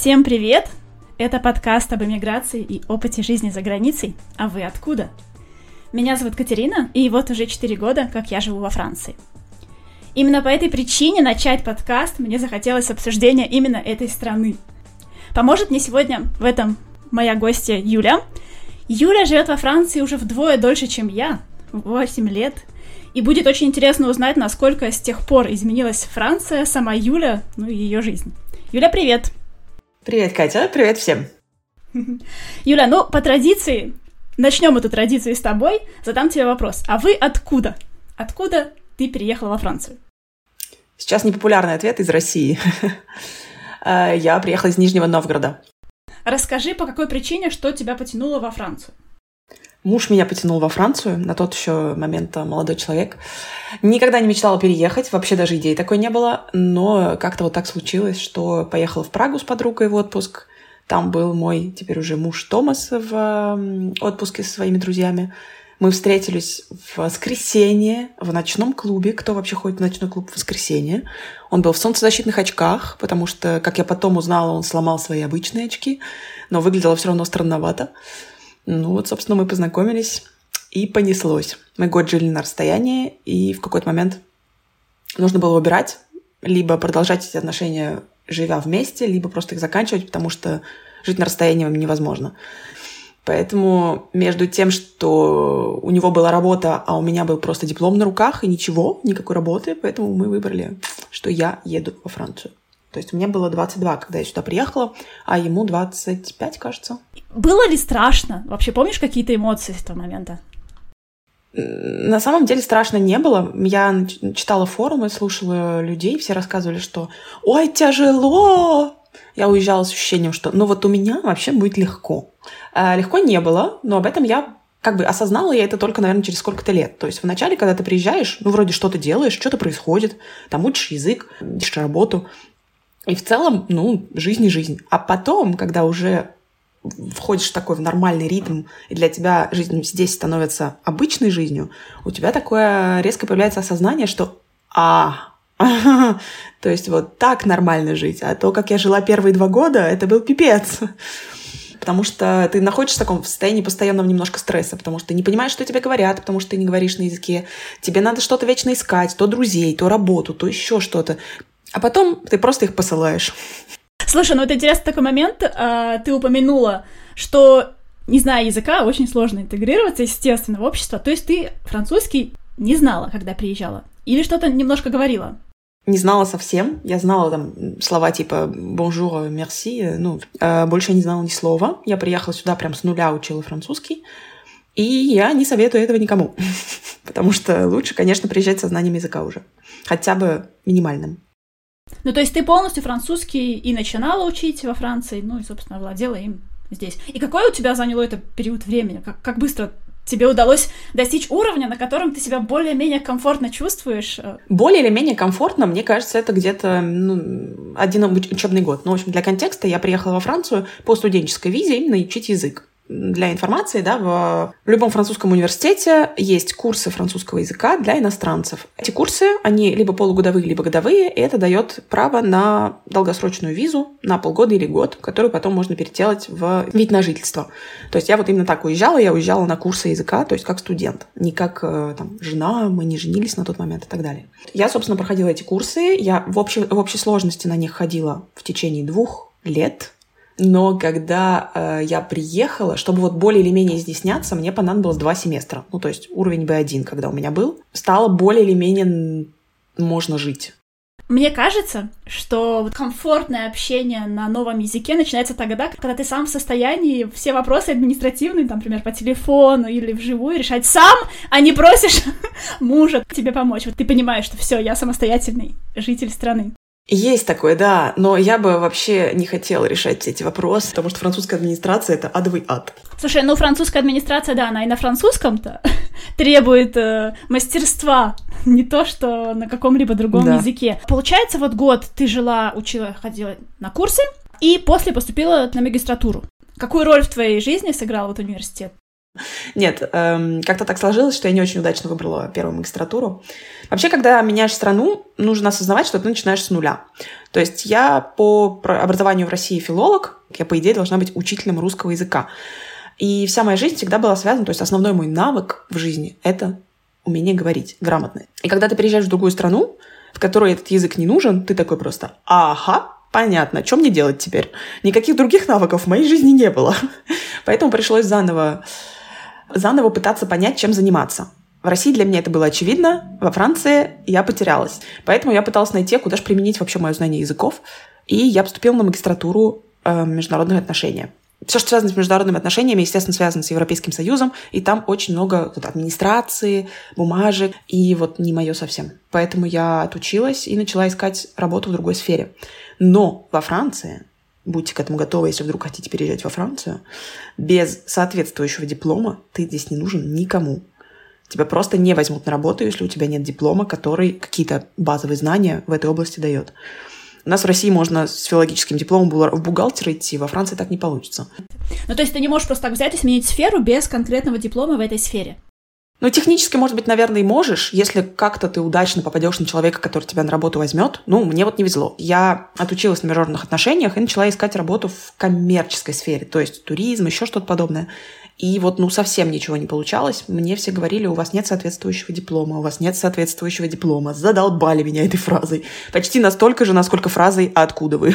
Всем привет! Это подкаст об эмиграции и опыте жизни за границей. А вы откуда? Меня зовут Катерина, и вот уже 4 года, как я живу во Франции. Именно по этой причине начать подкаст мне захотелось обсуждения именно этой страны. Поможет мне сегодня в этом моя гостья Юля. Юля живет во Франции уже вдвое дольше, чем я, 8 лет. И будет очень интересно узнать, насколько с тех пор изменилась Франция, сама Юля, ну и ее жизнь. Юля, привет! Привет, Катя, привет всем! Юля, ну, по традиции, начнем эту традицию с тобой, задам тебе вопрос. А вы откуда? Откуда ты переехала во Францию? Сейчас непопулярный ответ из России. Э, я приехала из Нижнего Новгорода. Расскажи, по какой причине, что тебя потянуло во Францию? Муж меня потянул во Францию, на тот еще момент э, молодой человек. Никогда не мечтала переехать, вообще даже идеи такой не было, но как-то вот так случилось, что поехала в Прагу с подругой в отпуск. Там был мой теперь уже муж Томас в отпуске со своими друзьями. Мы встретились в воскресенье в ночном клубе. Кто вообще ходит в ночной клуб в воскресенье? Он был в солнцезащитных очках, потому что, как я потом узнала, он сломал свои обычные очки, но выглядело все равно странновато. Ну вот, собственно, мы познакомились, и понеслось. Мы год жили на расстоянии, и в какой-то момент нужно было выбирать, либо продолжать эти отношения, живя вместе, либо просто их заканчивать, потому что жить на расстоянии невозможно. Поэтому между тем, что у него была работа, а у меня был просто диплом на руках и ничего, никакой работы, поэтому мы выбрали, что я еду во Францию. То есть мне было 22, когда я сюда приехала, а ему 25, кажется. Было ли страшно? Вообще помнишь какие-то эмоции с этого момента? На самом деле страшно не было. Я читала форумы, слушала людей, все рассказывали, что «Ой, тяжело!» Я уезжала с ощущением, что «Ну вот у меня вообще будет легко». А, легко не было, но об этом я как бы осознала я это только, наверное, через сколько-то лет. То есть вначале, когда ты приезжаешь, ну, вроде что-то делаешь, что-то происходит, там учишь язык, ищешь работу, и в целом, ну, жизнь и жизнь. А потом, когда уже входишь в такой в нормальный ритм, и для тебя жизнь здесь становится обычной жизнью, у тебя такое резко появляется осознание, что а, то есть вот так нормально жить, а то, как я жила первые два года, это был пипец. Потому что ты находишься в таком состоянии постоянного немножко стресса, потому что ты не понимаешь, что тебе говорят, потому что ты не говоришь на языке. Тебе надо что-то вечно искать, то друзей, то работу, то еще что-то. А потом ты просто их посылаешь. Слушай, ну это интересный такой момент. А, ты упомянула, что, не зная языка, очень сложно интегрироваться, естественно, в общество. То есть ты французский не знала, когда приезжала? Или что-то немножко говорила? Не знала совсем. Я знала там слова типа «bonjour», «merci», ну, э, больше я не знала ни слова. Я приехала сюда прям с нуля, учила французский. И я не советую этого никому. Потому что лучше, конечно, приезжать со знанием языка уже. Хотя бы минимальным. Ну, то есть ты полностью французский и начинала учить во Франции, ну и, собственно, владела им здесь. И какой у тебя заняло это период времени? Как, как быстро тебе удалось достичь уровня, на котором ты себя более-менее комфортно чувствуешь? Более или менее комфортно, мне кажется, это где-то ну, один учебный год. Ну, в общем, для контекста я приехала во Францию по студенческой визе именно учить язык для информации, да, в, любом французском университете есть курсы французского языка для иностранцев. Эти курсы, они либо полугодовые, либо годовые, и это дает право на долгосрочную визу на полгода или год, которую потом можно переделать в вид на жительство. То есть я вот именно так уезжала, я уезжала на курсы языка, то есть как студент, не как э, там, жена, мы не женились на тот момент и так далее. Я, собственно, проходила эти курсы, я в общей, в общей сложности на них ходила в течение двух лет, но когда э, я приехала, чтобы вот более или менее изъясняться, мне понадобилось два семестра. Ну, то есть уровень B1, когда у меня был, стало более или менее можно жить. Мне кажется, что комфортное общение на новом языке начинается тогда, когда ты сам в состоянии все вопросы административные, там, например, по телефону или вживую решать сам, а не просишь мужа тебе помочь. Вот ты понимаешь, что все, я самостоятельный житель страны. Есть такое, да, но я бы вообще не хотела решать эти вопросы, потому что французская администрация — это адовый ад. Слушай, ну французская администрация, да, она и на французском-то требует э, мастерства, не то что на каком-либо другом да. языке. Получается, вот год ты жила, учила, ходила на курсы, и после поступила на магистратуру. Какую роль в твоей жизни сыграл вот университет? Нет, эм, как-то так сложилось, что я не очень удачно выбрала первую магистратуру. Вообще, когда меняешь страну, нужно осознавать, что ты начинаешь с нуля. То есть я по образованию в России филолог, я, по идее, должна быть учителем русского языка. И вся моя жизнь всегда была связана, то есть основной мой навык в жизни — это умение говорить грамотно. И когда ты приезжаешь в другую страну, в которой этот язык не нужен, ты такой просто «Ага, понятно, что мне делать теперь?» Никаких других навыков в моей жизни не было. Поэтому пришлось заново заново пытаться понять, чем заниматься. В России для меня это было очевидно, во Франции я потерялась. Поэтому я пыталась найти, куда же применить вообще мое знание языков. И я поступила на магистратуру э, международных отношений. Все, что связано с международными отношениями, естественно, связано с Европейским Союзом, и там очень много вот, администрации, бумажек, и вот не мое совсем. Поэтому я отучилась и начала искать работу в другой сфере. Но во Франции будьте к этому готовы, если вдруг хотите переезжать во Францию, без соответствующего диплома ты здесь не нужен никому. Тебя просто не возьмут на работу, если у тебя нет диплома, который какие-то базовые знания в этой области дает. У нас в России можно с филологическим дипломом в бухгалтера идти, во Франции так не получится. Ну, то есть ты не можешь просто так взять и сменить сферу без конкретного диплома в этой сфере? Ну, технически, может быть, наверное, и можешь, если как-то ты удачно попадешь на человека, который тебя на работу возьмет. Ну, мне вот не везло. Я отучилась на международных отношениях и начала искать работу в коммерческой сфере, то есть туризм, еще что-то подобное. И вот, ну, совсем ничего не получалось. Мне все говорили, у вас нет соответствующего диплома, у вас нет соответствующего диплома. Задолбали меня этой фразой. Почти настолько же, насколько фразой «А откуда вы?».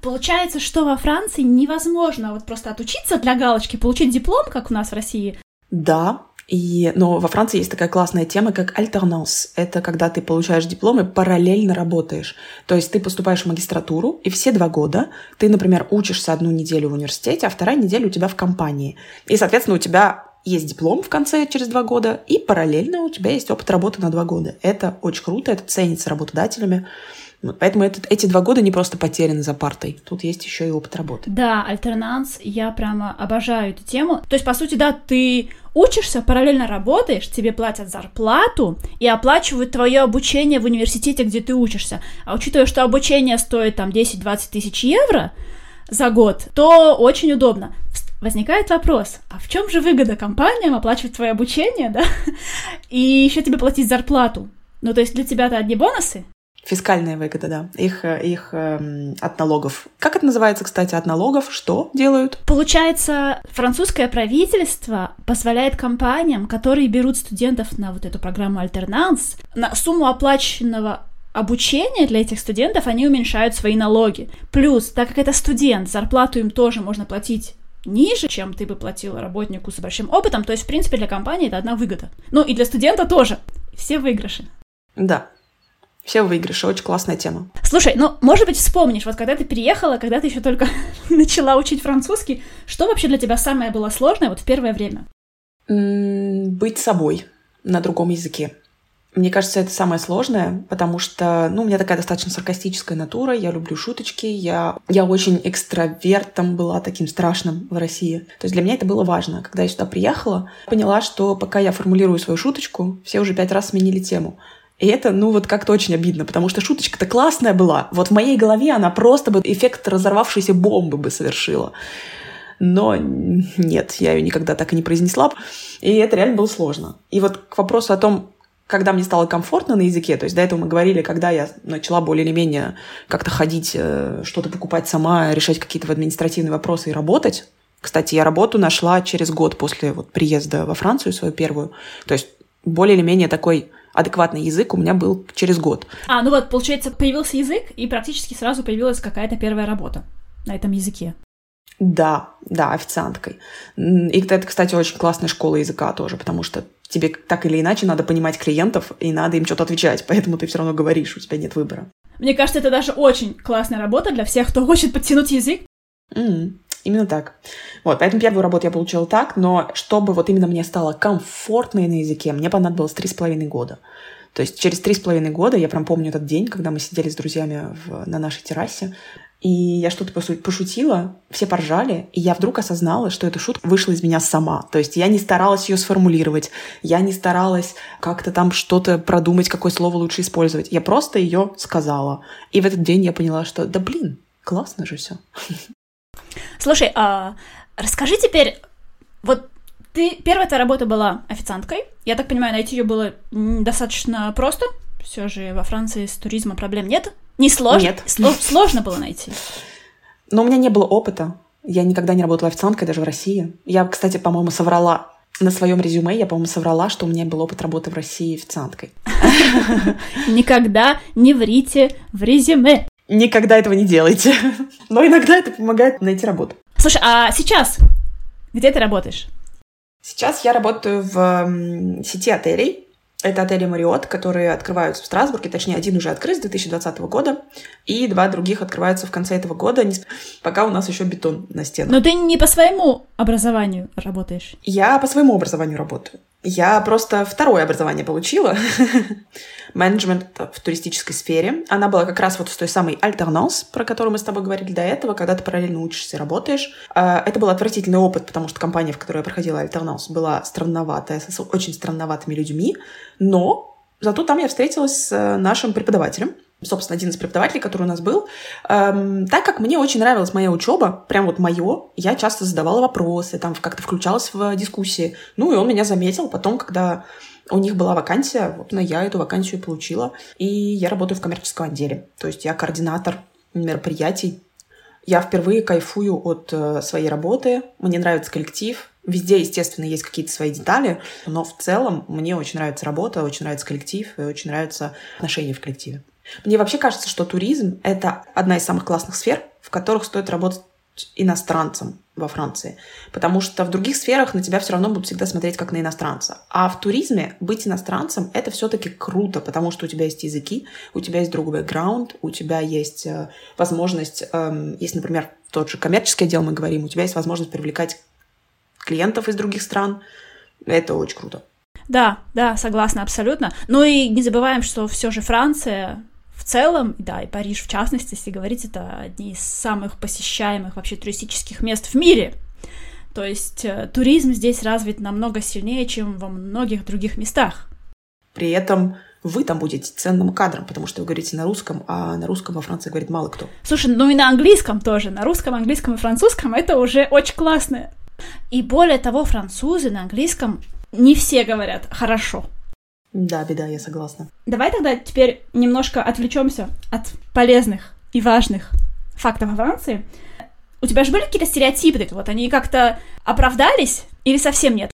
Получается, что во Франции невозможно вот просто отучиться для галочки, получить диплом, как у нас в России. Да, и, но во Франции есть такая классная тема, как альтернанс. Это когда ты получаешь диплом и параллельно работаешь. То есть ты поступаешь в магистратуру, и все два года ты, например, учишься одну неделю в университете, а вторая неделя у тебя в компании. И, соответственно, у тебя есть диплом в конце через два года, и параллельно у тебя есть опыт работы на два года. Это очень круто, это ценится работодателями. Поэтому этот, эти два года не просто потеряны за партой. Тут есть еще и опыт работы. Да, альтернанс, я прямо обожаю эту тему. То есть, по сути, да, ты учишься, параллельно работаешь, тебе платят зарплату и оплачивают твое обучение в университете, где ты учишься. А учитывая, что обучение стоит там 10-20 тысяч евро за год, то очень удобно. Возникает вопрос, а в чем же выгода компаниям оплачивать твое обучение, да, и еще тебе платить зарплату? Ну, то есть для тебя это одни бонусы, Фискальная выгода, да. Их, их э, от налогов. Как это называется, кстати, от налогов? Что делают? Получается, французское правительство позволяет компаниям, которые берут студентов на вот эту программу альтернанс, на сумму оплаченного обучения для этих студентов, они уменьшают свои налоги. Плюс, так как это студент, зарплату им тоже можно платить ниже, чем ты бы платил работнику с большим опытом. То есть, в принципе, для компании это одна выгода. Ну и для студента тоже. Все выигрыши. Да, все выигрыши, очень классная тема. Слушай, ну, может быть, вспомнишь, вот когда ты переехала, когда ты еще только начала учить французский, что вообще для тебя самое было сложное вот в первое время? быть собой на другом языке. Мне кажется, это самое сложное, потому что, ну, у меня такая достаточно саркастическая натура, я люблю шуточки, я, я очень экстравертом была, таким страшным в России. То есть для меня это было важно. Когда я сюда приехала, поняла, что пока я формулирую свою шуточку, все уже пять раз сменили тему. И это, ну, вот как-то очень обидно, потому что шуточка-то классная была. Вот в моей голове она просто бы эффект разорвавшейся бомбы бы совершила. Но нет, я ее никогда так и не произнесла. И это реально было сложно. И вот к вопросу о том, когда мне стало комфортно на языке, то есть до этого мы говорили, когда я начала более или менее как-то ходить, э, что-то покупать сама, решать какие-то административные вопросы и работать. Кстати, я работу нашла через год после вот приезда во Францию свою первую. То есть более или менее такой адекватный язык у меня был через год. А, ну вот, получается, появился язык, и практически сразу появилась какая-то первая работа на этом языке. Да, да, официанткой. И это, кстати, очень классная школа языка тоже, потому что тебе так или иначе надо понимать клиентов, и надо им что-то отвечать, поэтому ты все равно говоришь, у тебя нет выбора. Мне кажется, это даже очень классная работа для всех, кто хочет подтянуть язык. Mm. Именно так. Вот, поэтому первую работу я получила так, но чтобы вот именно мне стало комфортно на языке, мне понадобилось три с половиной года. То есть через три с половиной года, я прям помню этот день, когда мы сидели с друзьями в, на нашей террасе, и я что-то пошутила, все поржали, и я вдруг осознала, что эта шутка вышла из меня сама. То есть я не старалась ее сформулировать, я не старалась как-то там что-то продумать, какое слово лучше использовать. Я просто ее сказала. И в этот день я поняла, что да блин, классно же все. Слушай, а расскажи теперь, вот Ты первая твоя работа была официанткой. Я так понимаю, найти ее было достаточно просто. Все же во Франции с туризмом проблем нет. Не сложно. Нет. Сло- сложно было найти. Но у меня не было опыта. Я никогда не работала официанткой даже в России. Я, кстати, по-моему, соврала на своем резюме, я, по-моему, соврала, что у меня был опыт работы в России официанткой. Никогда не врите в резюме. Никогда этого не делайте. Но иногда это помогает найти работу. Слушай, а сейчас где ты работаешь? Сейчас я работаю в сети отелей. Это отели Мариот, которые открываются в Страсбурге, точнее, один уже открыт с 2020 года, и два других открываются в конце этого года, пока у нас еще бетон на стенах. Но ты не по своему образованию работаешь? Я по своему образованию работаю. Я просто второе образование получила. Менеджмент в туристической сфере. Она была как раз вот с той самой альтернанс, про которую мы с тобой говорили до этого, когда ты параллельно учишься и работаешь. А, это был отвратительный опыт, потому что компания, в которой я проходила альтернанс, была странноватая, с очень странноватыми людьми. Но зато там я встретилась с нашим преподавателем, собственно, один из преподавателей, который у нас был. Эм, так как мне очень нравилась моя учеба, прям вот мое, я часто задавала вопросы, там как-то включалась в дискуссии. Ну, и он меня заметил потом, когда у них была вакансия, вот я эту вакансию получила, и я работаю в коммерческом отделе. То есть я координатор мероприятий. Я впервые кайфую от э, своей работы, мне нравится коллектив, Везде, естественно, есть какие-то свои детали, но в целом мне очень нравится работа, очень нравится коллектив и очень нравятся отношения в коллективе. Мне вообще кажется, что туризм — это одна из самых классных сфер, в которых стоит работать иностранцам во Франции. Потому что в других сферах на тебя все равно будут всегда смотреть как на иностранца. А в туризме быть иностранцем — это все-таки круто, потому что у тебя есть языки, у тебя есть другой бэкграунд, у тебя есть э, возможность, э, если, например, тот же коммерческий отдел мы говорим, у тебя есть возможность привлекать клиентов из других стран. Это очень круто. Да, да, согласна абсолютно. Ну и не забываем, что все же Франция в целом, да, и Париж в частности, если говорить, это одни из самых посещаемых вообще туристических мест в мире. То есть э, туризм здесь развит намного сильнее, чем во многих других местах. При этом вы там будете ценным кадром, потому что вы говорите на русском, а на русском во Франции говорит мало кто. Слушай, ну и на английском тоже. На русском, английском и французском это уже очень классно. И более того, французы на английском не все говорят хорошо. Да, беда, я согласна. Давай тогда теперь немножко отвлечемся от полезных и важных фактов о Франции. У тебя же были какие-то стереотипы, вот они как-то оправдались или совсем нет?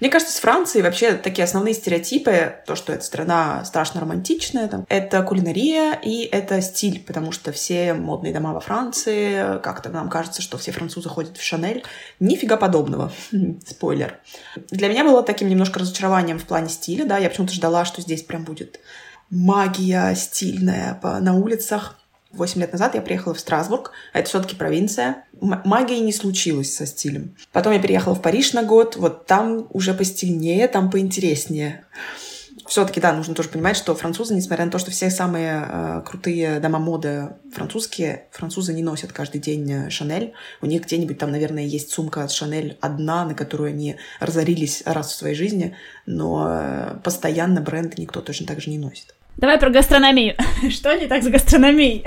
Мне кажется, с Францией вообще такие основные стереотипы, то, что эта страна страшно романтичная, там, это кулинария и это стиль, потому что все модные дома во Франции, как-то нам кажется, что все французы ходят в Шанель. Нифига подобного. Спойлер. Для меня было таким немножко разочарованием в плане стиля, да, я почему-то ждала, что здесь прям будет магия стильная на улицах. Восемь лет назад я приехала в Страсбург, а это все-таки провинция. Магии не случилось со стилем. Потом я переехала в Париж на год, вот там уже постильнее, там поинтереснее. Все-таки, да, нужно тоже понимать, что французы, несмотря на то, что все самые э, крутые дома моды французские, французы не носят каждый день э, Шанель. У них где-нибудь там, наверное, есть сумка от Шанель одна, на которую они разорились раз в своей жизни, но э, постоянно бренд никто точно так же не носит. Давай про гастрономию. Что не так с гастрономией?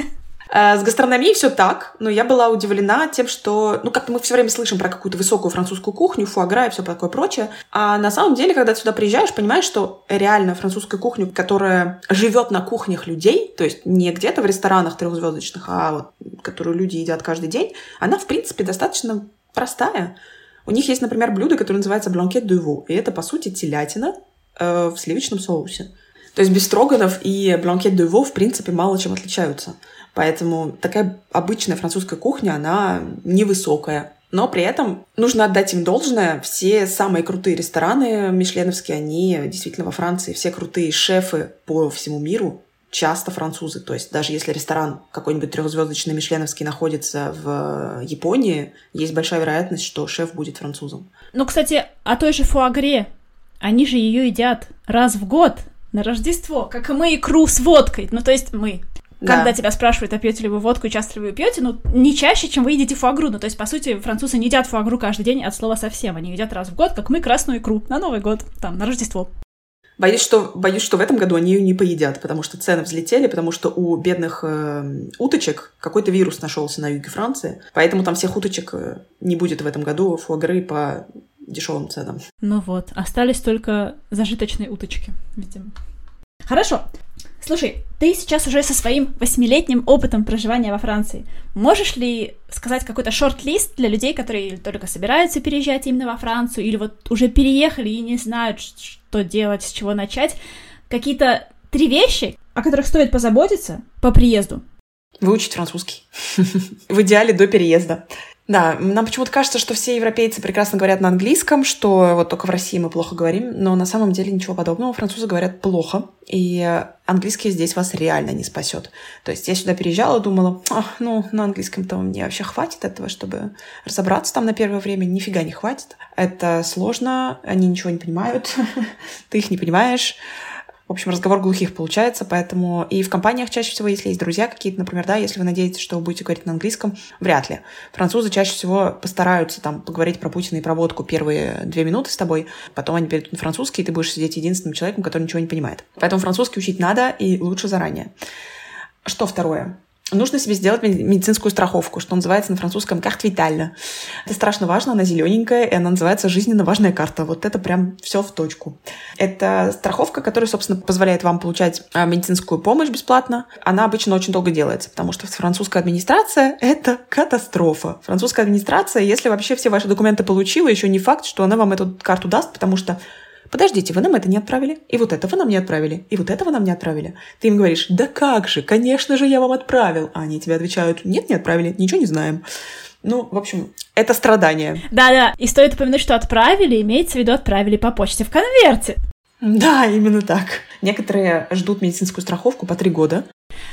Э, с гастрономией все так, но я была удивлена тем, что, ну, как-то мы все время слышим про какую-то высокую французскую кухню, фуагра и все такое прочее. А на самом деле, когда ты сюда приезжаешь, понимаешь, что реально французская кухня, которая живет на кухнях людей, то есть не где-то в ресторанах трехзвездочных, а вот, которую люди едят каждый день, она, в принципе, достаточно простая. У них есть, например, блюдо, которое называется blanquette de veau, и это, по сути, телятина э, в сливочном соусе. То есть бефстроганов и blanquette de в принципе, мало чем отличаются. Поэтому такая обычная французская кухня, она невысокая. Но при этом нужно отдать им должное. Все самые крутые рестораны мишленовские, они действительно во Франции. Все крутые шефы по всему миру часто французы. То есть даже если ресторан какой-нибудь трехзвездочный мишленовский находится в Японии, есть большая вероятность, что шеф будет французом. Ну, кстати, о той же фуагре. Они же ее едят раз в год на Рождество, как и мы икру с водкой. Ну, то есть мы. Да. Когда тебя спрашивают, а пьете ли вы водку и часто ли вы пьете, ну, не чаще, чем вы едите фуагру. Ну, то есть, по сути, французы не едят фуагру каждый день от слова совсем. Они едят раз в год, как мы, красную икру на Новый год, там, на Рождество. Боюсь, что, боюсь, что в этом году они ее не поедят, потому что цены взлетели, потому что у бедных э, уточек какой-то вирус нашелся на юге Франции, поэтому там всех уточек э, не будет в этом году фуагры по дешевым ценам. Ну вот, остались только зажиточные уточки, видимо. Хорошо. Слушай, ты сейчас уже со своим восьмилетним опытом проживания во Франции. Можешь ли сказать какой-то шорт-лист для людей, которые только собираются переезжать именно во Францию, или вот уже переехали и не знают, что делать, с чего начать? Какие-то три вещи, о которых стоит позаботиться по приезду? Выучить французский. В идеале до переезда. Да, нам почему-то кажется, что все европейцы прекрасно говорят на английском, что вот только в России мы плохо говорим, но на самом деле ничего подобного. Французы говорят плохо, и английский здесь вас реально не спасет. То есть я сюда переезжала, думала, а, ну, на английском-то мне вообще хватит этого, чтобы разобраться там на первое время. Нифига не хватит. Это сложно, они ничего не понимают, ты их не понимаешь. В общем, разговор глухих получается, поэтому и в компаниях чаще всего, если есть друзья какие-то, например, да, если вы надеетесь, что вы будете говорить на английском, вряд ли. Французы чаще всего постараются там поговорить про Путина и про водку первые две минуты с тобой, потом они перейдут на французский, и ты будешь сидеть единственным человеком, который ничего не понимает. Поэтому французский учить надо, и лучше заранее. Что второе? Нужно себе сделать медицинскую страховку, что называется на французском «карт витальна». Это страшно важно, она зелененькая, и она называется «жизненно важная карта». Вот это прям все в точку. Это страховка, которая, собственно, позволяет вам получать а, медицинскую помощь бесплатно. Она обычно очень долго делается, потому что французская администрация — это катастрофа. Французская администрация, если вообще все ваши документы получила, еще не факт, что она вам эту карту даст, потому что подождите, вы нам это не отправили, и вот это вы нам не отправили, и вот этого нам не отправили. Ты им говоришь, да как же, конечно же, я вам отправил. А они тебе отвечают, нет, не отправили, ничего не знаем. Ну, в общем, это страдание. Да-да, и стоит упомянуть, что отправили, имеется в виду отправили по почте в конверте. Да, именно так. Некоторые ждут медицинскую страховку по три года.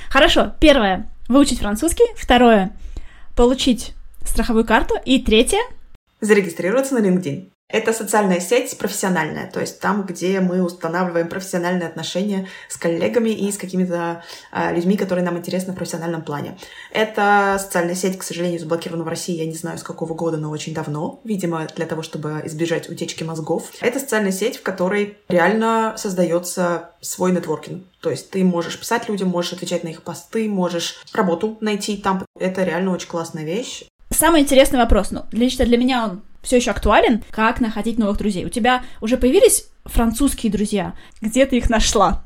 Хорошо, первое — выучить французский, второе — получить страховую карту, и третье — зарегистрироваться на LinkedIn. Это социальная сеть профессиональная, то есть там, где мы устанавливаем профессиональные отношения с коллегами и с какими-то э, людьми, которые нам интересны в профессиональном плане. Эта социальная сеть, к сожалению, заблокирована в России, я не знаю с какого года, но очень давно, видимо, для того, чтобы избежать утечки мозгов. Это социальная сеть, в которой реально создается свой нетворкинг. То есть ты можешь писать людям, можешь отвечать на их посты, можешь работу найти там. Это реально очень классная вещь. Самый интересный вопрос, ну, лично для меня он все еще актуален, как находить новых друзей. У тебя уже появились французские друзья? Где ты их нашла?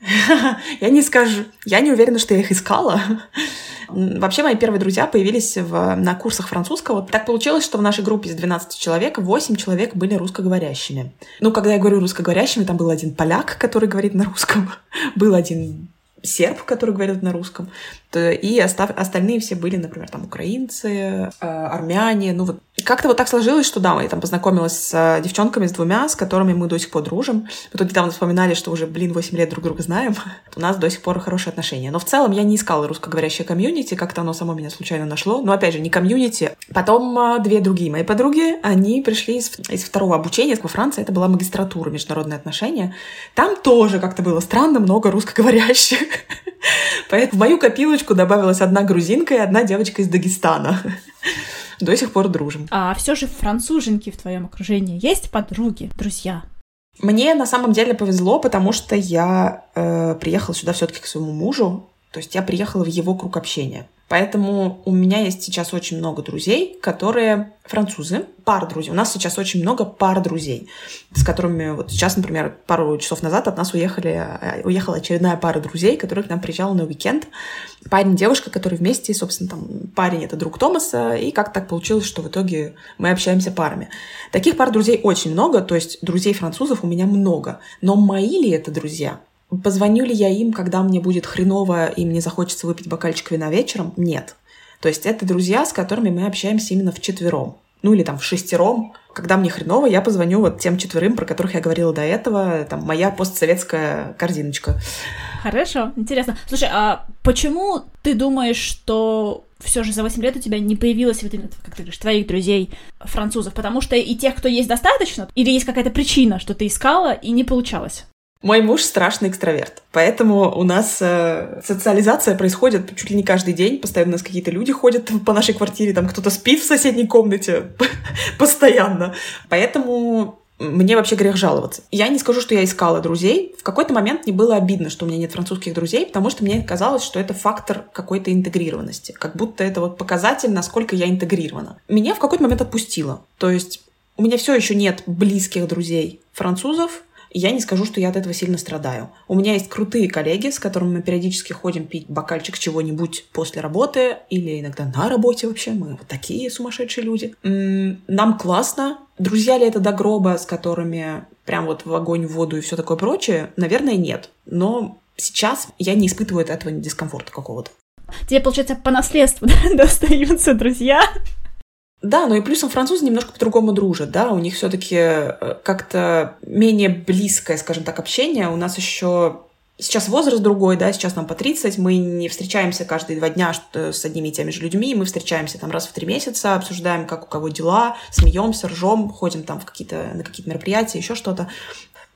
Я не скажу. Я не уверена, что я их искала. Вообще, мои первые друзья появились в, на курсах французского. Так получилось, что в нашей группе из 12 человек 8 человек были русскоговорящими. Ну, когда я говорю русскоговорящими, там был один поляк, который говорит на русском, был один серб, который говорит на русском, и остав... остальные все были, например, там украинцы, э, армяне, ну вот как-то вот так сложилось, что да, я там познакомилась с э, девчонками, с двумя, с которыми мы до сих пор дружим. Мы тут недавно вспоминали, что уже, блин, 8 лет друг друга знаем. У нас до сих пор хорошие отношения. Но в целом я не искала русскоговорящее комьюнити, как-то оно само меня случайно нашло. Но опять же, не комьюнити. Потом э, две другие мои подруги, они пришли из, из второго обучения во Франции. Это была магистратура международные отношения. Там тоже как-то было странно много русскоговорящих. Поэтому в мою копилочку добавилась одна грузинка и одна девочка из Дагестана. До сих пор дружим. А все же француженки в твоем окружении есть подруги, друзья? Мне на самом деле повезло, потому что я э, приехала сюда все-таки к своему мужу. То есть я приехала в его круг общения. Поэтому у меня есть сейчас очень много друзей, которые французы, пар друзей. У нас сейчас очень много пар друзей, с которыми вот сейчас, например, пару часов назад от нас уехали, э, уехала очередная пара друзей, которая к нам приезжала на уикенд. Парень девушка, которые вместе, собственно, там парень — это друг Томаса, и как так получилось, что в итоге мы общаемся парами. Таких пар друзей очень много, то есть друзей французов у меня много. Но мои ли это друзья? Позвоню ли я им, когда мне будет хреново и мне захочется выпить бокальчик вина вечером? Нет. То есть это друзья, с которыми мы общаемся именно в четвером. Ну или там в шестером. Когда мне хреново, я позвоню вот тем четверым, про которых я говорила до этого. Там моя постсоветская корзиночка. Хорошо, интересно. Слушай, а почему ты думаешь, что все же за 8 лет у тебя не появилось, вот именно, как ты говоришь, твоих друзей французов? Потому что и тех, кто есть, достаточно? Или есть какая-то причина, что ты искала и не получалось? Мой муж страшный экстраверт, поэтому у нас э, социализация происходит чуть ли не каждый день. Постоянно у нас какие-то люди ходят по нашей квартире, там кто-то спит в соседней комнате постоянно. Поэтому мне вообще грех жаловаться. Я не скажу, что я искала друзей. В какой-то момент мне было обидно, что у меня нет французских друзей, потому что мне казалось, что это фактор какой-то интегрированности. Как будто это вот показатель, насколько я интегрирована. Меня в какой-то момент отпустило. То есть У меня все еще нет близких друзей французов, я не скажу, что я от этого сильно страдаю. У меня есть крутые коллеги, с которыми мы периодически ходим пить бокальчик чего-нибудь после работы или иногда на работе вообще. Мы вот такие сумасшедшие люди. Нам классно. Друзья ли это до гроба, с которыми прям вот в огонь, в воду и все такое прочее? Наверное, нет. Но сейчас я не испытываю от этого дискомфорта какого-то. Тебе, получается, по наследству достаются друзья, да, но и плюсом французы немножко по-другому дружат, да, у них все-таки э, как-то менее близкое, скажем так, общение. У нас еще Сейчас возраст другой, да, сейчас нам по 30, мы не встречаемся каждые два дня с одними и теми же людьми, мы встречаемся там раз в три месяца, обсуждаем, как у кого дела, смеемся, ржем, ходим там в какие-то, на какие-то мероприятия, еще что-то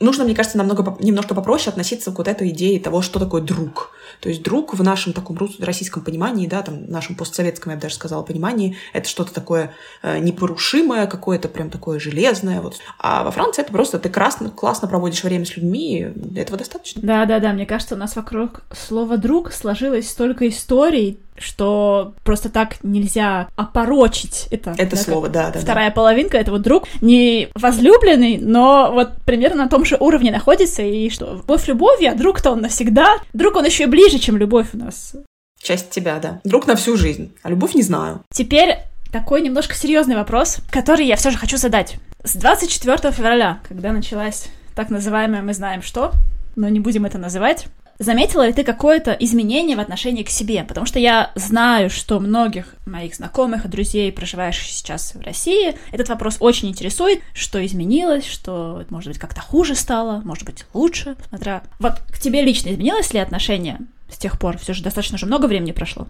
нужно, мне кажется, намного немножко попроще относиться к вот этой идее того, что такое друг. То есть друг в нашем таком российском понимании, да, там, нашем постсоветском, я бы даже сказала, понимании, это что-то такое э, непорушимое, какое-то прям такое железное. Вот. А во Франции это просто ты красно, классно проводишь время с людьми, этого достаточно. Да-да-да, мне кажется, у нас вокруг слова «друг» сложилось столько историй, что просто так нельзя опорочить это. Это да, слово, да, да. Вторая да. половинка — это вот друг не возлюбленный, но вот примерно на том же уровне находится, и что любовь любовью, а друг-то он навсегда. Друг он еще и ближе, чем любовь у нас. Часть тебя, да. Друг на всю жизнь, а любовь не знаю. Теперь такой немножко серьезный вопрос, который я все же хочу задать. С 24 февраля, когда началась так называемая «мы знаем что», но не будем это называть, Заметила ли ты какое-то изменение в отношении к себе? Потому что я знаю, что многих моих знакомых и друзей, проживающих сейчас в России, этот вопрос очень интересует, что изменилось, что, может быть, как-то хуже стало, может быть, лучше, смотря... Вот к тебе лично изменилось ли отношение с тех пор? Все же достаточно же много времени прошло.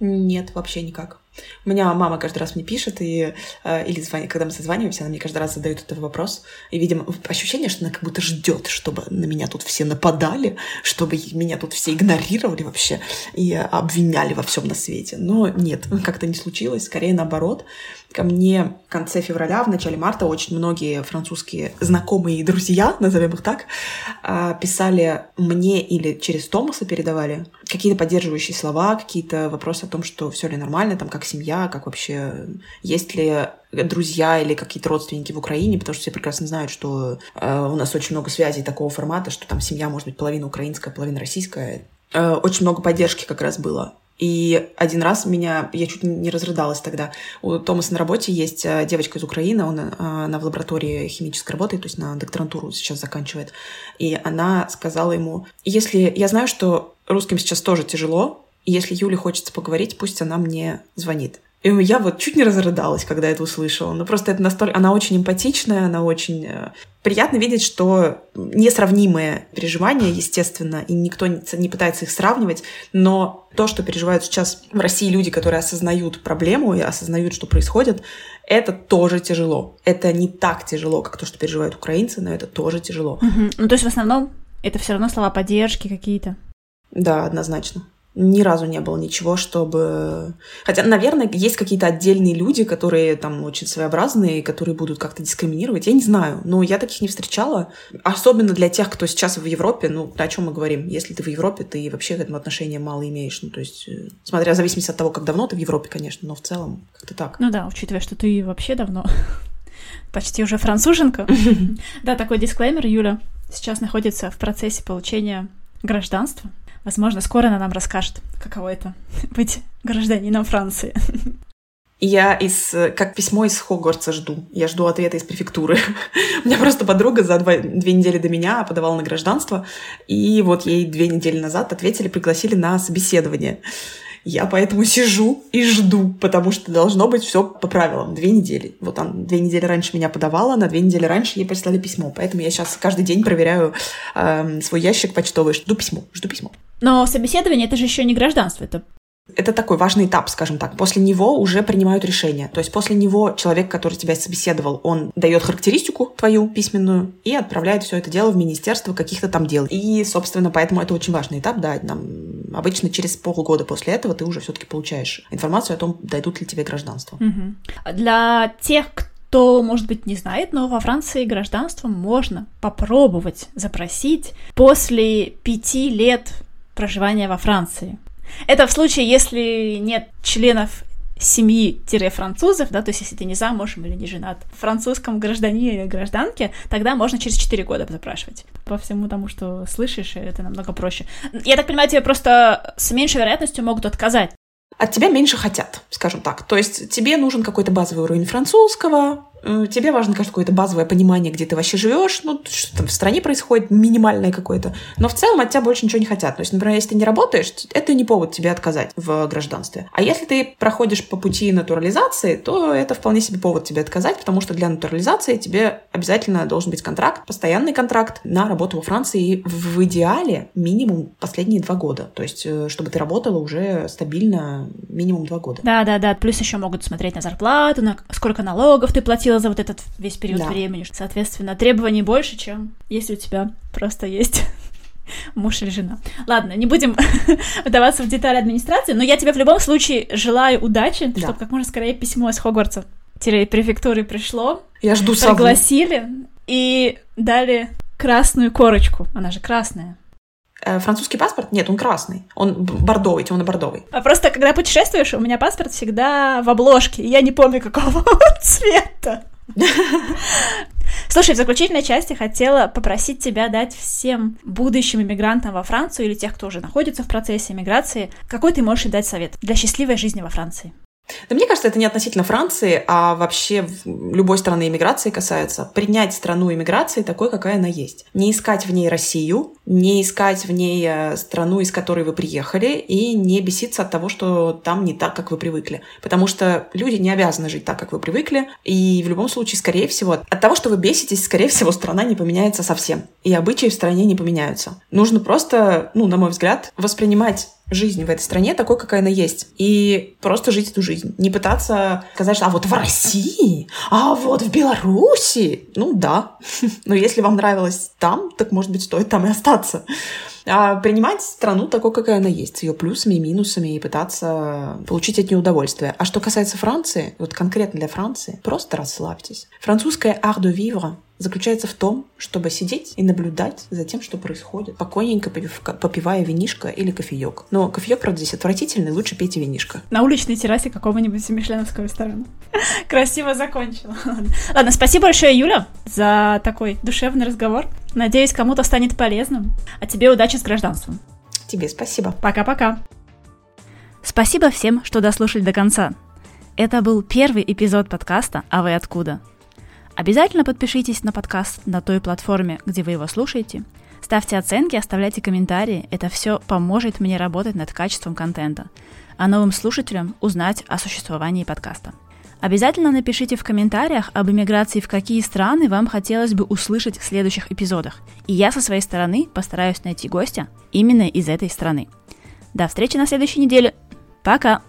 Нет, вообще никак. У меня мама каждый раз мне пишет, и, э, или звонит, когда мы созваниваемся, она мне каждый раз задает этот вопрос. И, видимо, ощущение, что она как будто ждет, чтобы на меня тут все нападали, чтобы меня тут все игнорировали вообще и обвиняли во всем на свете. Но нет, как-то не случилось, скорее наоборот. Ко мне в конце февраля, в начале марта очень многие французские знакомые и друзья, назовем их так, э, писали мне или через Томаса передавали какие-то поддерживающие слова, какие-то вопросы о том, что все ли нормально, там, как семья, как вообще, есть ли друзья или какие-то родственники в Украине, потому что все прекрасно знают, что э, у нас очень много связей такого формата, что там семья может быть половина украинская, половина российская. Э, очень много поддержки как раз было. И один раз меня, я чуть не разрыдалась тогда. У Томаса на работе есть э, девочка из Украины, он, э, она в лаборатории химической работает, то есть на докторантуру сейчас заканчивает. И она сказала ему, если я знаю, что русским сейчас тоже тяжело, если Юле хочется поговорить, пусть она мне звонит. И я вот чуть не разрыдалась, когда это услышала. Ну, просто это настолько... Она очень эмпатичная, она очень... Э, приятно видеть, что несравнимые переживания, естественно, и никто не пытается их сравнивать, но то, что переживают сейчас в России люди, которые осознают проблему и осознают, что происходит, это тоже тяжело. Это не так тяжело, как то, что переживают украинцы, но это тоже тяжело. Угу. Ну, то есть в основном это все равно слова поддержки какие-то. Да, однозначно ни разу не было ничего, чтобы... Хотя, наверное, есть какие-то отдельные люди, которые там очень своеобразные, которые будут как-то дискриминировать. Я не знаю, но я таких не встречала. Особенно для тех, кто сейчас в Европе. Ну, о чем мы говорим? Если ты в Европе, ты вообще к этому отношения мало имеешь. Ну, то есть, э, смотря в зависимости от того, как давно ты в Европе, конечно, но в целом как-то так. Ну да, учитывая, что ты вообще давно почти уже француженка. Да, такой дисклеймер. Юля сейчас находится в процессе получения гражданства. Возможно, скоро она нам расскажет, каково это быть гражданином Франции. Я из, как письмо из Хогвартса жду. Я жду ответа из префектуры. У меня просто подруга за два, две недели до меня подавала на гражданство, и вот ей две недели назад ответили, пригласили на собеседование. Я поэтому сижу и жду, потому что должно быть все по правилам. Две недели. Вот он две недели раньше меня подавала, на две недели раньше ей прислали письмо. Поэтому я сейчас каждый день проверяю э, свой ящик почтовый. Жду письмо, жду письмо. Но собеседование это же еще не гражданство, это это такой важный этап, скажем так. После него уже принимают решение. То есть после него человек, который тебя собеседовал, он дает характеристику твою письменную и отправляет все это дело в министерство каких-то там дел. И, собственно, поэтому это очень важный этап, да. Нам обычно через полгода после этого ты уже все-таки получаешь информацию о том, дойдут ли тебе гражданство. Угу. Для тех, кто, может быть, не знает, но во Франции гражданство можно попробовать запросить после пяти лет проживания во Франции. Это в случае, если нет членов семьи-французов, да, то есть если ты не замужем или не женат, французском граждане или гражданке, тогда можно через 4 года запрашивать. По всему тому, что слышишь, это намного проще. Я так понимаю, тебе просто с меньшей вероятностью могут отказать. От тебя меньше хотят, скажем так. То есть тебе нужен какой-то базовый уровень французского, тебе важно, конечно, какое-то базовое понимание, где ты вообще живешь, ну, что там в стране происходит, минимальное какое-то. Но в целом от тебя больше ничего не хотят. То есть, например, если ты не работаешь, это не повод тебе отказать в гражданстве. А если ты проходишь по пути натурализации, то это вполне себе повод тебе отказать, потому что для натурализации тебе обязательно должен быть контракт, постоянный контракт на работу во Франции в идеале минимум последние два года. То есть, э, чтобы ты работала уже стабильно минимум два года. Да, да, да. Плюс еще могут смотреть на зарплату, на сколько налогов ты платил заплатила за вот этот весь период да. времени. Соответственно, требований больше, чем если у тебя просто есть муж или жена. Ладно, не будем вдаваться в детали администрации, но я тебе в любом случае желаю удачи, да. чтобы как можно скорее письмо из Хогвартса префектуры пришло. Я жду Согласили и дали красную корочку. Она же красная. Э, французский паспорт? Нет, он красный. Он бордовый, темно-бордовый. А просто, когда путешествуешь, у меня паспорт всегда в обложке, и я не помню, какого цвета. Слушай, в заключительной части хотела попросить тебя дать всем будущим иммигрантам во Францию или тех, кто уже находится в процессе иммиграции, какой ты можешь дать совет для счастливой жизни во Франции? Да мне кажется, это не относительно Франции, а вообще любой страны иммиграции касается. Принять страну иммиграции такой, какая она есть. Не искать в ней Россию, не искать в ней э, страну, из которой вы приехали, и не беситься от того, что там не так, как вы привыкли. Потому что люди не обязаны жить так, как вы привыкли, и в любом случае, скорее всего, от того, что вы беситесь, скорее всего, страна не поменяется совсем. И обычаи в стране не поменяются. Нужно просто, ну, на мой взгляд, воспринимать жизнь в этой стране такой, какая она есть. И просто жить эту жизнь. Не пытаться сказать, что а вот в России, а вот в Беларуси. Ну да. Но если вам нравилось там, так, может быть, стоит там и остаться. А принимать страну такой, какая она есть, ее плюсами и минусами, и пытаться получить от нее удовольствие. А что касается Франции, вот конкретно для Франции, просто расслабьтесь. Французская art de vivre заключается в том, чтобы сидеть и наблюдать за тем, что происходит, спокойненько попивая винишко или кофеек. Но кофеек, правда, здесь отвратительный, лучше пейте винишко. На уличной террасе какого-нибудь мишленовского ресторана. Красиво закончила. Ладно, спасибо большое, Юля, за такой душевный разговор. Надеюсь, кому-то станет полезным. А тебе удачи с гражданством. Тебе спасибо. Пока-пока. Спасибо всем, что дослушали до конца. Это был первый эпизод подкаста «А вы откуда?». Обязательно подпишитесь на подкаст на той платформе, где вы его слушаете. Ставьте оценки, оставляйте комментарии. Это все поможет мне работать над качеством контента, а новым слушателям узнать о существовании подкаста. Обязательно напишите в комментариях об иммиграции в какие страны вам хотелось бы услышать в следующих эпизодах. И я со своей стороны постараюсь найти гостя именно из этой страны. До встречи на следующей неделе. Пока!